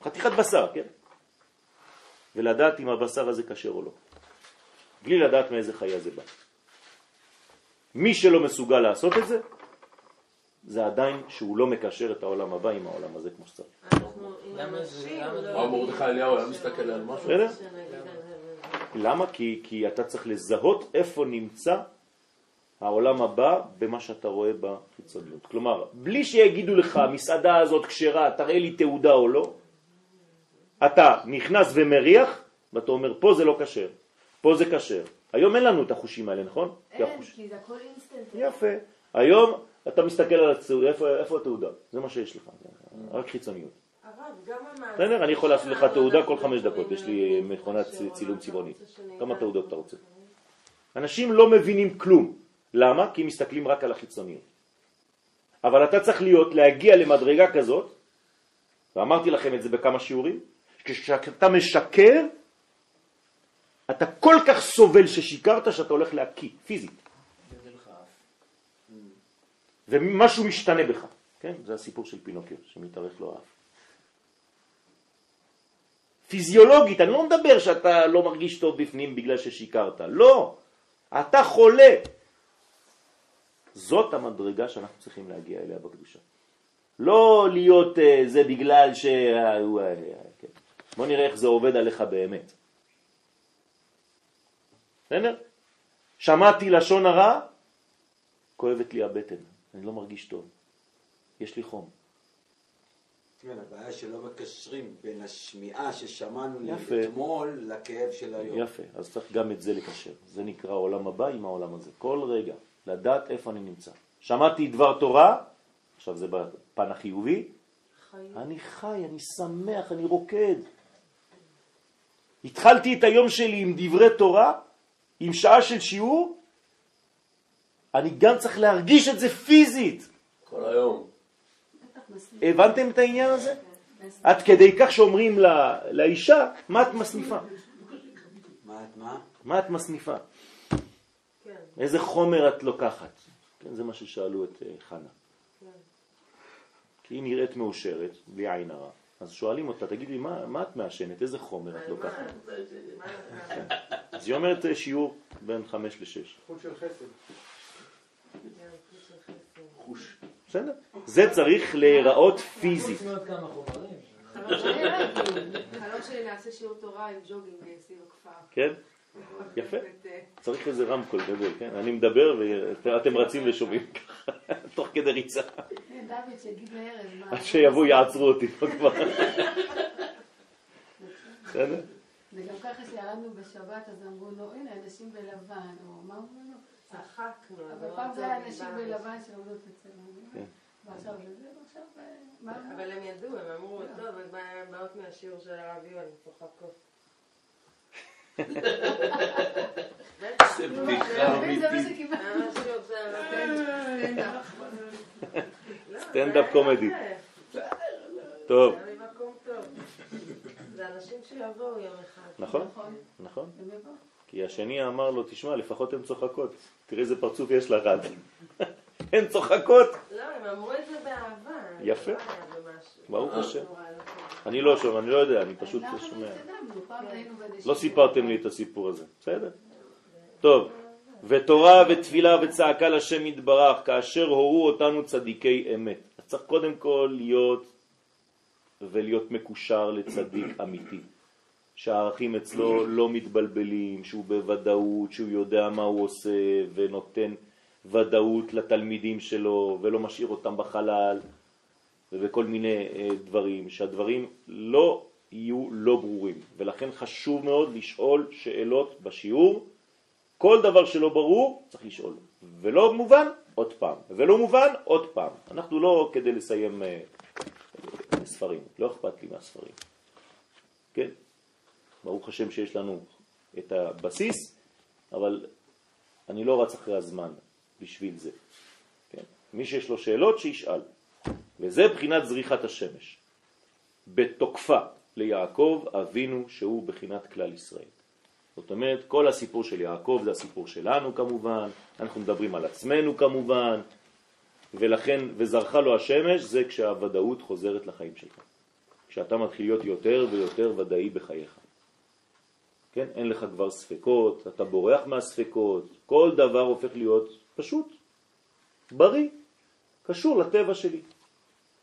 חתיכת בשר, כן? ולדעת אם הבשר הזה קשר או לא. בלי לדעת מאיזה חיה זה בא. מי שלא מסוגל לעשות את זה, זה עדיין שהוא לא מקשר את העולם הבא עם העולם הזה כמו שצריך. למה למה לא... מה מרדכי אליהו היה מסתכל על משהו? למה? כי, כי אתה צריך לזהות איפה נמצא העולם הבא במה שאתה רואה בחיצוניות. כלומר, בלי שיגידו לך, המסעדה הזאת כשרה, תראה לי תעודה או לא, אתה נכנס ומריח, ואתה אומר, פה זה לא כשר, פה זה כשר. היום אין לנו את החושים האלה, נכון? אין, כי זה הכל אינסטנט. יפה. היום אתה מסתכל על התעודה, איפה, איפה התעודה? זה מה שיש לך, רק חיצוניות. בסדר, אני יכול לעשות לך תעודה כל חמש דקות, יש לי להבין מכונת צילום שנדע. כמה תעודות אתה רוצה? אנשים לא מבינים כלום. למה? כי הם מסתכלים רק על החיצוניות. אבל אתה צריך להיות, להגיע למדרגה כזאת, ואמרתי לכם את זה בכמה שיעורים, כשאתה משקר, אתה כל כך סובל ששיקרת שאתה הולך להקיא, פיזית. ומשהו משתנה בך. כן? זה הסיפור של פינוקיו, שמתארך לו האף. פיזיולוגית, אני לא מדבר שאתה לא מרגיש טוב בפנים בגלל ששיקרת, לא, אתה חולה. זאת המדרגה שאנחנו צריכים להגיע אליה בקדושה. לא להיות אה, זה בגלל ש... אה, אה, כן. בוא נראה איך זה עובד עליך באמת. בסדר? שמעתי לשון הרע, כואבת לי הבטן, אני לא מרגיש טוב, יש לי חום. כן, הבעיה שלא מקשרים בין השמיעה ששמענו יפה. אתמול לכאב של היום. יפה, אז צריך גם את זה לקשר. זה נקרא עולם הבא עם העולם הזה. כל רגע, לדעת איפה אני נמצא. שמעתי דבר תורה, עכשיו זה בפן החיובי, חיים. אני חי, אני שמח, אני רוקד. התחלתי את היום שלי עם דברי תורה, עם שעה של שיעור, אני גם צריך להרגיש את זה פיזית. כל היום. הבנתם את העניין הזה? עד כדי כך שאומרים לה, לאישה, מה את מסניפה? מה את מה? מה את מסניפה? כן, איזה חומר את לוקחת? כן, זה מה ששאלו את אה, חנה. כן. כי היא נראית מאושרת, בלי עין הרע. אז שואלים אותה, תגידי, מה, מה את מעשנת? איזה חומר את לוקחת? מה לקחת? אז היא אומרת אה, שיעור בין חמש לשש. חוט של חסד. כן, חוץ של חסד. חוש. בסדר? זה צריך להיראות פיזית. חלום שלי- נעשה שיעור תורה עם ג'וגינג אה, סביב הכפר. כן? יפה. אה, צריך איזה רמקול גדול, כן? אני מדבר ואתם רצים ושומעים ככה, תוך כדי ריצה. כן, דוד, שיגיד לארז. מה- עד שיבואו יעצרו אותי פה כבר. בסדר? וגם ככה שירדנו בשבת, אז אמרו לו, הנה, אנשים בלבן, או מה אמרו לנו? צחקנו. אבל לא פעם זה היה לדעת. בלבן שעומדות אצל כן. ועכשיו זה זה, ועכשיו... אה, מה אמרו? אבל הם ידעו, הם אמרו, טוב, הם באות מהשיעור של הרב יואל, צוחקות. זה בדיחה זה מה אמיתית. לא, סטנדאפ קומדי. טוב, זה טוב. אנשים שיבואו יום אחד. נכון? נכון. כי השני אמר לו, תשמע, לפחות הן צוחקות. תראה איזה פרצוף יש לך. הן צוחקות. לא, הם אמרו את זה באהבה. יפה. לא. ברוך השם. נורא לא. אני לא שומע, אני לא יודע, אני פשוט שומע. בנשימה. לא סיפרתם לי את הסיפור הזה, בסדר? טוב, ותורה ותפילה וצעקה לשם יתברך, כאשר הורו אותנו צדיקי אמת. אז צריך קודם כל להיות ולהיות מקושר לצדיק אמיתי, שהערכים אצלו לא מתבלבלים, שהוא בוודאות, שהוא יודע מה הוא עושה ונותן ודאות לתלמידים שלו ולא משאיר אותם בחלל ובכל מיני אה, דברים, שהדברים לא יהיו לא ברורים. ולכן חשוב מאוד לשאול שאלות בשיעור. כל דבר שלא ברור צריך לשאול. ולא מובן, עוד פעם. ולא מובן, עוד פעם. אנחנו לא כדי לסיים אה, ספרים, לא אכפת לי מהספרים. כן? ברוך השם שיש לנו את הבסיס, אבל אני לא רץ אחרי הזמן בשביל זה. כן? מי שיש לו שאלות, שישאל. וזה בחינת זריחת השמש. בתוקפה ליעקב אבינו שהוא בחינת כלל ישראל. זאת אומרת, כל הסיפור של יעקב זה הסיפור שלנו כמובן, אנחנו מדברים על עצמנו כמובן, ולכן, וזרחה לו השמש, זה כשהוודאות חוזרת לחיים שלך. כשאתה מתחיל להיות יותר ויותר ודאי בחייך. כן? אין לך כבר ספקות, אתה בורח מהספקות, כל דבר הופך להיות פשוט, בריא, קשור לטבע שלי.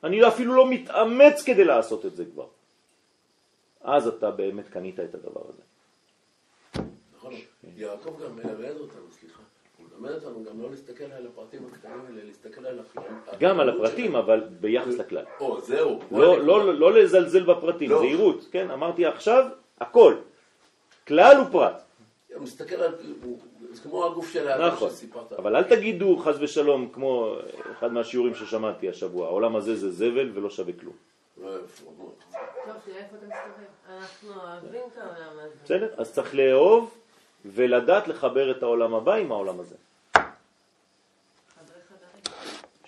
אני אפילו לא מתאמץ כדי לעשות את זה כבר. אז אתה באמת קנית את הדבר הזה. נכון, יעקב גם מלמד אותנו, סליחה, הוא מלמד אותנו גם לא להסתכל על הפרטים הקטנים, אלא להסתכל על הכלל. גם על הפרטים, אבל ביחס לכלל. או, זהו. לא, לא, לא לזלזל בפרטים, לא. זהירות, כן? אמרתי עכשיו, הכל. כלל ופרט. הוא מסתכל על, זה כמו הגוף של האדם נכון. שסיפרת. אבל אל תגידו חז ושלום, כמו אחד מהשיעורים ששמעתי השבוע, העולם הזה זה זבל ולא שווה כלום. לא, איפה, הוא אמר. טוב, תראה איפה אתה מסתובב. אנחנו אוהבים את העולם הזה. בסדר? אז צריך לאהוב ולדעת לחבר את העולם הבא עם העולם הזה.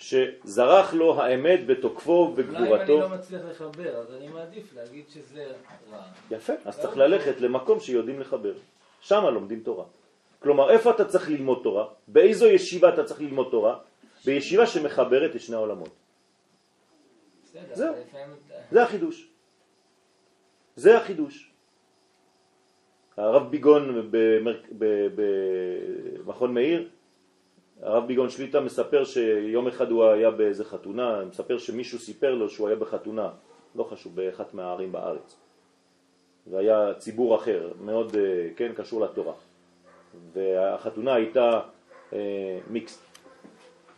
שזרח לו האמת בתוקפו אולי אם אני ובגבורתו. לא מצליח לחבר, אז אני מעדיף להגיד שזה רע. יפה, אז צריך ללכת למקום שיודעים לחבר. שם לומדים תורה. כלומר, איפה אתה צריך ללמוד תורה? באיזו ישיבה אתה צריך ללמוד תורה? בישיבה שמחברת את שני העולמות. זהו. זה החידוש. זה החידוש. הרב ביגון במכון מאיר, הרב ביגון שליטה מספר שיום אחד הוא היה באיזה חתונה, מספר שמישהו סיפר לו שהוא היה בחתונה, לא חשוב, באחת מהערים בארץ. והיה ציבור אחר, מאוד, אה, כן, קשור לתורה. והחתונה הייתה אה, מיקס,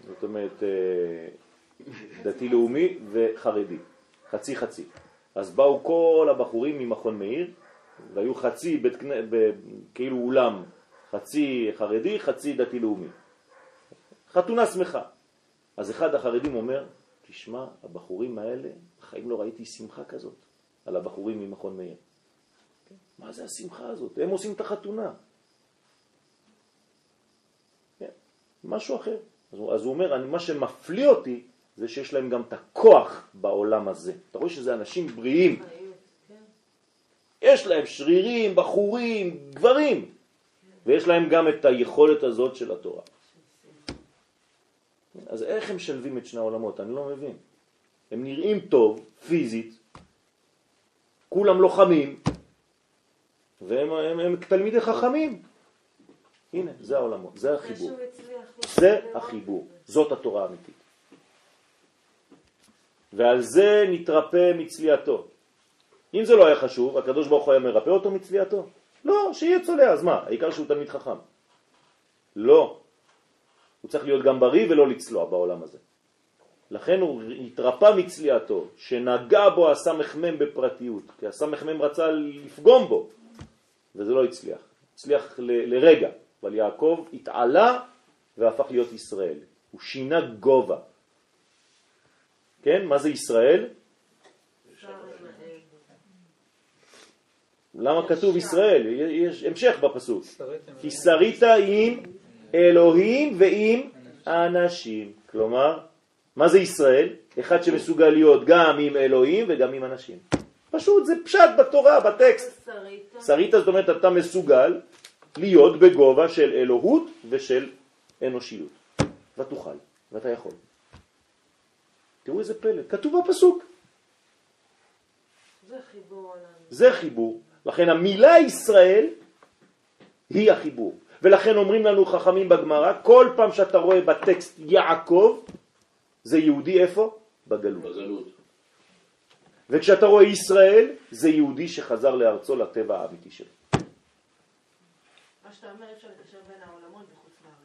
זאת אומרת אה, דתי-לאומי וחרדי, חצי חצי. אז באו כל הבחורים ממכון מאיר, והיו חצי בית, ב, כאילו אולם, חצי חרדי, חצי דתי-לאומי. חתונה שמחה. אז אחד החרדים אומר, תשמע, הבחורים האלה, בחיים לא ראיתי שמחה כזאת על הבחורים ממכון מאיר. מה זה השמחה הזאת? הם עושים את החתונה. כן, משהו אחר. אז, הוא- אז הוא אומר, אני, מה שמפליא אותי זה שיש להם גם את הכוח בעולם הזה. אתה רואה שזה אנשים בריאים. יש להם שרירים, בחורים, גברים, ויש להם גם את היכולת הזאת של התורה. אז איך הם שלבים את שני העולמות? אני לא מבין. הם נראים טוב, פיזית, כולם לוחמים, והם הם, הם תלמידי חכמים. הנה, זה העולמות, זה החיבור. זה החיבור. זאת התורה האמיתית. ועל זה נתרפא מצליעתו. אם זה לא היה חשוב, הקדוש ברוך הוא היה מרפא אותו מצליעתו? לא, שיהיה צולע, אז מה? העיקר שהוא תלמיד חכם. לא. הוא צריך להיות גם בריא ולא לצלוע בעולם הזה. לכן הוא התרפא מצליעתו, שנגע בו הסמ"ם בפרטיות, כי הסמ"ם רצה לפגום בו, וזה לא הצליח. הצליח ל- לרגע, אבל יעקב התעלה והפך להיות ישראל. הוא שינה גובה. כן? מה זה ישראל? למה כתוב ישראל? יש המשך בפסוק. כי שרית עם אלוהים ועם אנשים. כלומר, מה זה ישראל? אחד שמסוגל להיות גם עם אלוהים וגם עם אנשים. פשוט, זה פשט בתורה, בטקסט. שרית. שרית זאת אומרת אתה מסוגל להיות בגובה של אלוהות ושל אנושיות. ותוכל, ואתה יכול. תראו איזה פלא, כתוב בפסוק. זה חיבור. זה חיבור. לכן המילה ישראל היא החיבור. ולכן אומרים לנו חכמים בגמרא, כל פעם שאתה רואה בטקסט יעקב, זה יהודי איפה? בגלות. בגלות. וכשאתה רואה ישראל, זה יהודי שחזר לארצו לטבע האמיתי שלו. מה שאתה אומר, אפשר לקשר בין העולמות בחוץ לארץ.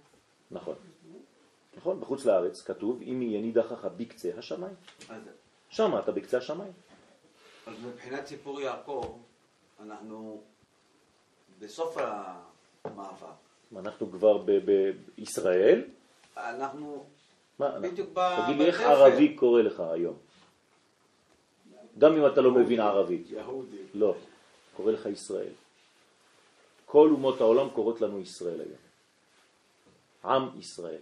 נכון. נכון, בחוץ לארץ כתוב, אם ינידחך בקצה השמיים. אז, שם אתה בקצה השמיים. אז מבחינת סיפור יעקב, אנחנו בסוף המאבק. אנחנו כבר ב- בישראל, אנחנו מה, בדיוק אנחנו- ב- תגיד לי איך בתפר. ערבי קורא לך היום? גם אם אתה לא מבין ערבית. יהודי. לא, קורא לך ישראל. כל אומות העולם קוראות לנו ישראל היום. עם ישראל.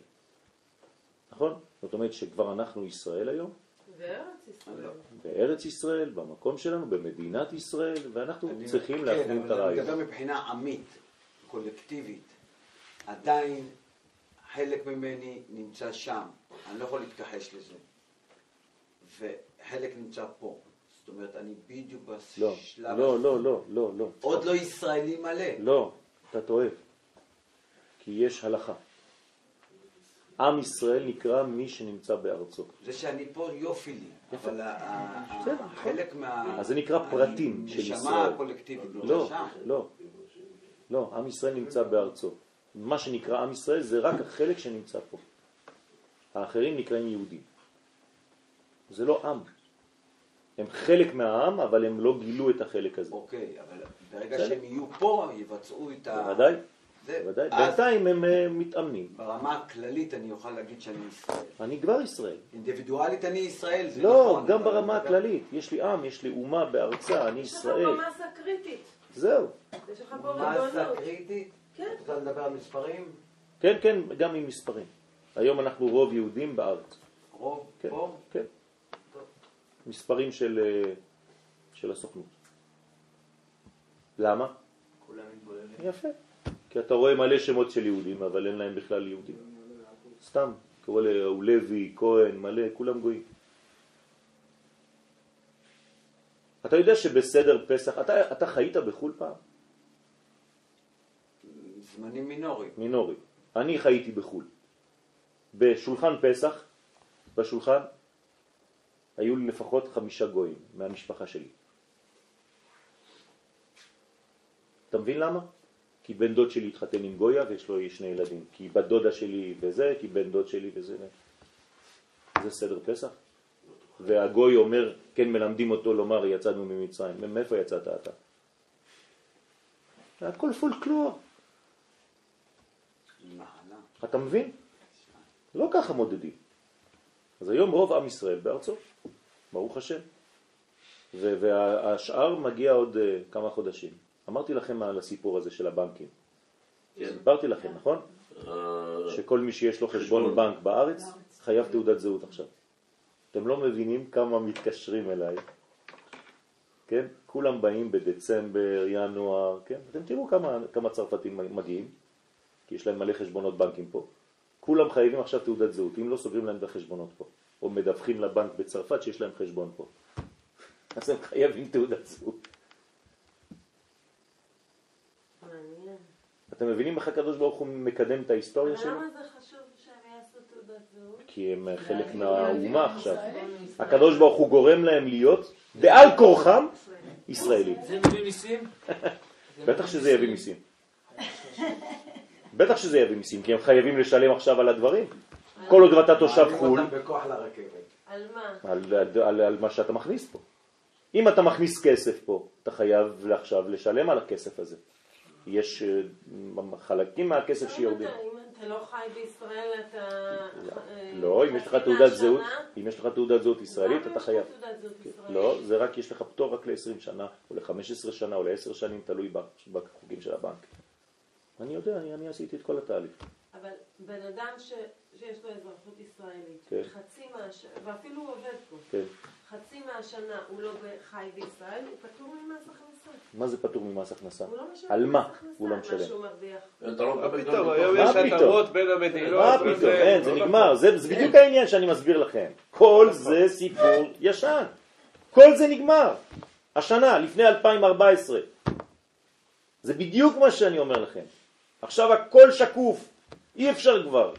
נכון? זאת אומרת שכבר אנחנו ישראל היום, וארץ ישראל. בארץ ישראל, במקום שלנו, במדינת ישראל, ואנחנו צריכים כן, להפנים את אבל אני הרעיון. מדבר מבחינה עמית, קולקטיבית. עדיין חלק ממני נמצא שם, אני לא יכול להתכחש לזה. וחלק נמצא פה. זאת אומרת, אני בדיוק לא, בשלב... לא, הזה. לא, לא, לא, לא. עוד לא ישראלי מלא. לא, אתה טועה. כי יש הלכה. עם ישראל נקרא מי שנמצא בארצו. זה שאני פה יופי לי, אבל ה- חלק מה... אז זה נקרא פרטים של ישראל. הקולקטיבית, לא, שם. לא, לא, עם ישראל נמצא בארצו. מה שנקרא עם ישראל זה רק החלק שנמצא פה. האחרים נקראים יהודים. זה לא עם. הם חלק מהעם, אבל הם לא גילו את החלק הזה. אוקיי, אבל ברגע בסדר. שהם יהיו פה, יבצעו את ה... בוודאי, זה. בוודאי. אז בינתיים הם אה, מתאמנים. ברמה הכללית אני אוכל להגיד שאני ישראל. אני כבר ישראל. אינדיבידואלית אני ישראל, זה לא, נכון. גם ברמה הכללית. יש לי עם, יש לי אומה בארצה, אני יש לך ישראל. פה מסה קריטית. זהו. יש לך פה מסה ריבונות. קריטית? כן. רוצה לדבר על מספרים? כן, כן, גם עם מספרים. היום אנחנו רוב יהודים בארץ. רוב כן, פה? כן. טוב. מספרים של, אה, של הסוכנות. למה? כולם מתבוללים. יפה. כי אתה רואה מלא שמות של יהודים, אבל אין להם בכלל יהודים. סתם, קורא לו לוי, כהן, מלא, כולם גויים. אתה יודע שבסדר פסח, אתה, אתה חיית בחו"ל פעם? זמנים מינוריים. מינורי. אני חייתי בחו"ל. בשולחן פסח, בשולחן, היו לי לפחות חמישה גויים מהמשפחה שלי. אתה מבין למה? כי בן דוד שלי התחתן עם גויה ויש לו שני ילדים. כי בת דודה שלי וזה, כי בן דוד שלי וזה. זה סדר פסח? והגוי אומר, כן מלמדים אותו לומר יצאנו ממצרים. מאיפה יצאת אתה? הכל פולקלור. אתה מבין? לא ככה מודדים. אז היום רוב עם ישראל בארצו, ברוך השם. והשאר מגיע עוד uh, כמה חודשים. אמרתי לכם על הסיפור הזה של הבנקים. סיפרתי לכם, נכון? אה, שכל מי שיש לו חשבון. בנק בארץ חייב תעודת זהות עכשיו. אתם לא מבינים כמה מתקשרים אליי. כן? כולם באים בדצמבר, ינואר, כן? אתם תראו כמה, כמה צרפתים מגיעים, כי יש להם מלא חשבונות בנקים פה. כולם חייבים עכשיו תעודת זהות, אם לא סוגרים להם את החשבונות פה, או מדווחים לבנק בצרפת שיש להם חשבון פה. אז הם חייבים תעודת זהות. אתם מבינים איך הקדוש ברוך הוא מקדם את ההיסטוריה שלו? למה זה חשוב שהם יעשו תעודת זהות? כי הם חלק מהאומה עכשיו. הקדוש ברוך הוא גורם להם להיות בעל כורחם ישראלים. זה מביא מיסים? בטח שזה יביא מיסים. בטח שזה יביא מיסים, כי הם חייבים לשלם עכשיו על הדברים. כל עוד אתה תושב חו"ל. על מה? על, על, על, על מה שאתה מכניס פה. אם אתה מכניס כסף פה, אתה חייב עכשיו לשלם על הכסף הזה. יש אה, חלקים מהכסף שיורדים. אם אתה- לא חי בישראל, אתה... אה, לא, אם יש לך תעודת? זהות, אם יש לך תעודת זהות ישראלית, אתה חייב. ישראלית? לא, זה רק, יש לך פטור רק ל-20 שנה, או ל-15 שנה, או ל-10 שנים, תלוי בחוקים של הבנק. אני יודע, אני, עשיתי את כל התהליך. אבל בן אדם. שיש לו אזרחות ישראלית, כן. חצי מהשנה, ואפילו הוא עובד פה, כן. חצי מהשנה הוא לא חי בישראל, הוא פטור ממס הכנסה. מה זה פטור ממס הכנסה? לא על מה הוא לא משלם? לא מה מקבל גם פתאום, מה פתאום? פתאום, אין, זה לא נגמר, זה בדיוק העניין שאני מסביר לכם. כל זה סיפור ישן. כל זה נגמר. השנה, לפני 2014. זה בדיוק מה שאני אומר לכם. עכשיו הכל שקוף, אי אפשר כבר.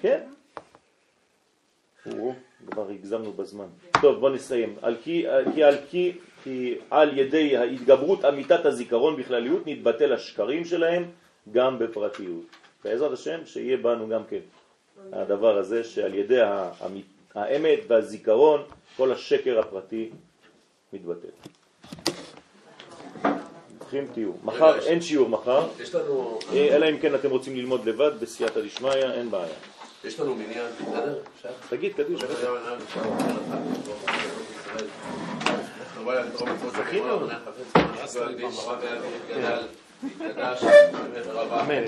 כן? כבר הגזמנו בזמן. טוב, בוא נסיים. על כי, כי, על, כי, כי על ידי ההתגברות אמיתת הזיכרון בכלליות נתבטל השקרים שלהם גם בפרטיות. בעזרת השם שיהיה בנו גם כן הדבר הזה שעל ידי האמית, האמת והזיכרון כל השקר הפרטי מתבטל. ברוכים תהיו. מחר, אין שיעור מחר, אה, אלא אם כן אתם רוצים ללמוד לבד בסייעתא דשמיא, אין בעיה. יש לנו מניין, בסדר? תגיד, קדיש. זכינו. אמן.